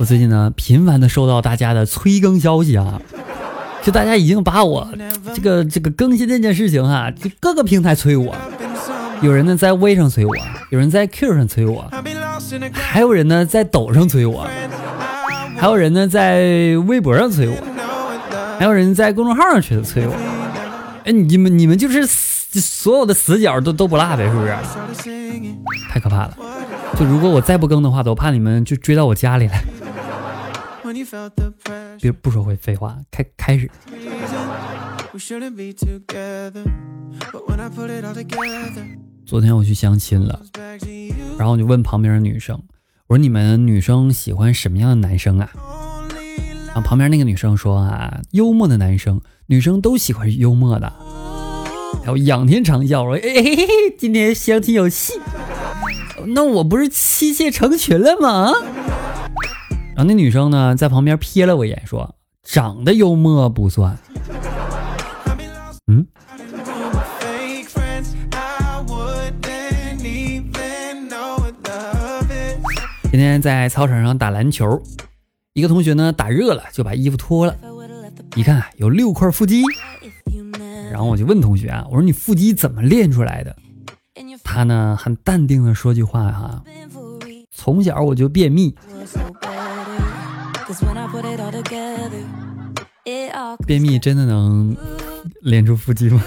我最近呢，频繁的收到大家的催更消息啊，就大家已经把我这个这个更新这件事情哈、就各个平台催我，有人呢在微上催我，有人在 Q 上催我，还有人呢在抖上催我，还有人呢在微博上催我，还有人在公众号上去催我。哎，你们你们就是所有的死角都都不落呗，是不是？太可怕了！就如果我再不更的话，我怕你们就追到我家里来。别不说会废话，开开始。昨天我去相亲了，然后我就问旁边的女生，我说你们女生喜欢什么样的男生啊？然后旁边那个女生说啊，幽默的男生，女生都喜欢幽默的。然后仰天长啸说，哎嘿嘿嘿，今天相亲有戏，那我不是妻妾成群了吗？那女生呢，在旁边瞥了我一眼，说：“长得幽默不算。”嗯，今天在操场上打篮球，一个同学呢打热了，就把衣服脱了，一看有六块腹肌，然后我就问同学啊，我说你腹肌怎么练出来的？他呢很淡定的说句话哈，从小我就便秘。便秘真的能练出腹肌吗？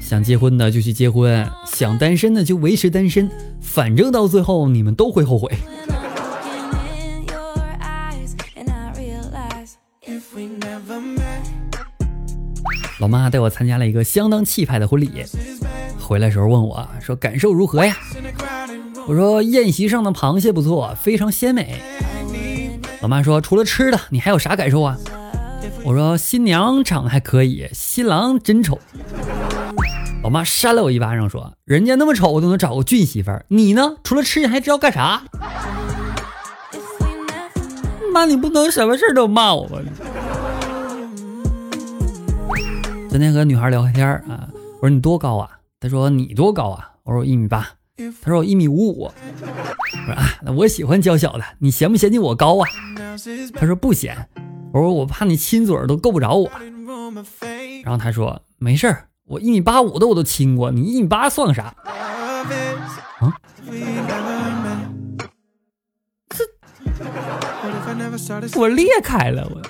想结婚的就去结婚，想单身的就维持单身，反正到最后你们都会后悔。老妈带我参加了一个相当气派的婚礼，回来时候问我说感受如何呀？我说宴席上的螃蟹不错，非常鲜美。老妈说除了吃的，你还有啥感受啊？我说新娘长得还可以，新郎真丑。老妈扇了我一巴掌说人家那么丑都能找个俊媳妇儿，你呢？除了吃你还知道干啥？妈，你不能什么事都骂我吧？昨天和女孩聊天啊，我说你多高啊？她说你多高啊？我说我一米八。他说我一米五五，我说啊，那我喜欢娇小的，你嫌不嫌弃我高啊？他说不嫌，我说我怕你亲嘴都够不着我。然后他说没事儿，我一米八五的我都亲过，你一米八算个啥？啊？我裂开了我。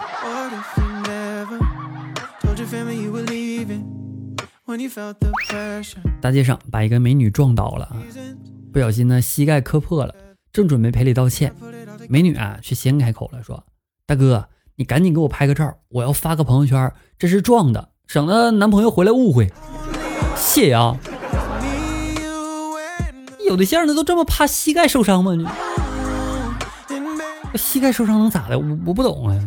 大街上把一个美女撞倒了啊，不小心呢膝盖磕破了，正准备赔礼道歉，美女啊却先开口了，说：“大哥，你赶紧给我拍个照，我要发个朋友圈，这是撞的，省得男朋友回来误会。”谢啊！有对象的都这么怕膝盖受伤吗？你膝盖受伤能咋的？我我不懂啊。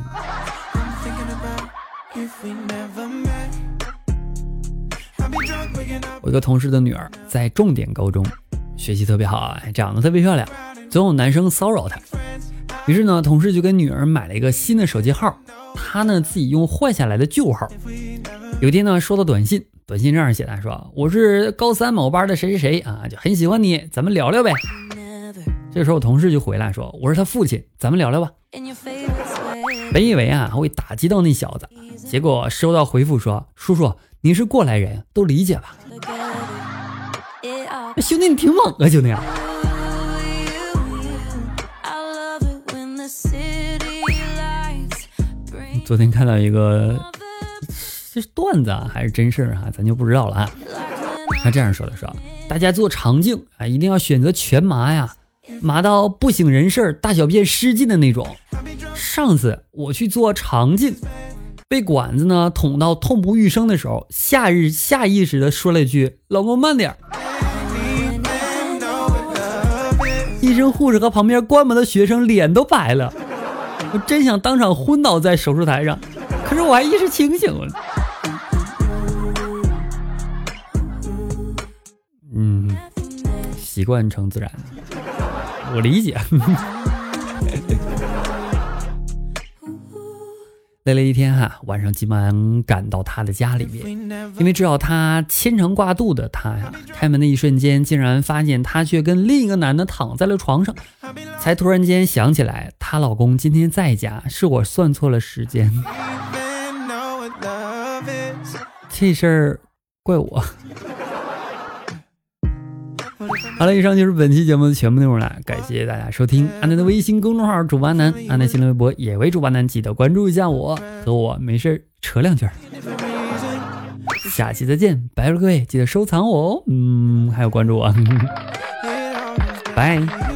我一个同事的女儿在重点高中，学习特别好啊，长得特别漂亮，总有男生骚扰她。于是呢，同事就给女儿买了一个新的手机号，她呢自己用换下来的旧号。有天呢，收到短信，短信这样写的，说我是高三某班的谁谁谁啊，就很喜欢你，咱们聊聊呗。这时候，同事就回来说我是他父亲，咱们聊聊吧。本以为啊会打击到那小子，结果收到回复说叔叔。你是过来人，都理解吧？兄弟，你挺猛啊，兄弟！昨天看到一个，这是段子啊，还是真事儿啊？咱就不知道了啊。他这样说的说，大家做肠镜啊，一定要选择全麻呀，麻到不省人事、大小便失禁的那种。上次我去做肠镜。被管子呢捅到痛不欲生的时候，下日下意识的说了一句：“老公慢点医生、护士和旁边关门的学生脸都白了，我真想当场昏倒在手术台上，可是我还意识清醒了。嗯，习惯成自然，我理解。累了一天哈，晚上急忙赶到他的家里面，因为知道他牵肠挂肚的他呀，开门的一瞬间，竟然发现他却跟另一个男的躺在了床上，才突然间想起来，她老公今天在家，是我算错了时间，这事儿怪我。好了，以上就是本期节目的全部内容了，感谢大家收听。阿南的微信公众号主播南，阿南新浪微博也为主播南，记得关注一下我，和我没事扯两句。下期再见，拜了各位，记得收藏我哦，嗯，还有关注我，拜。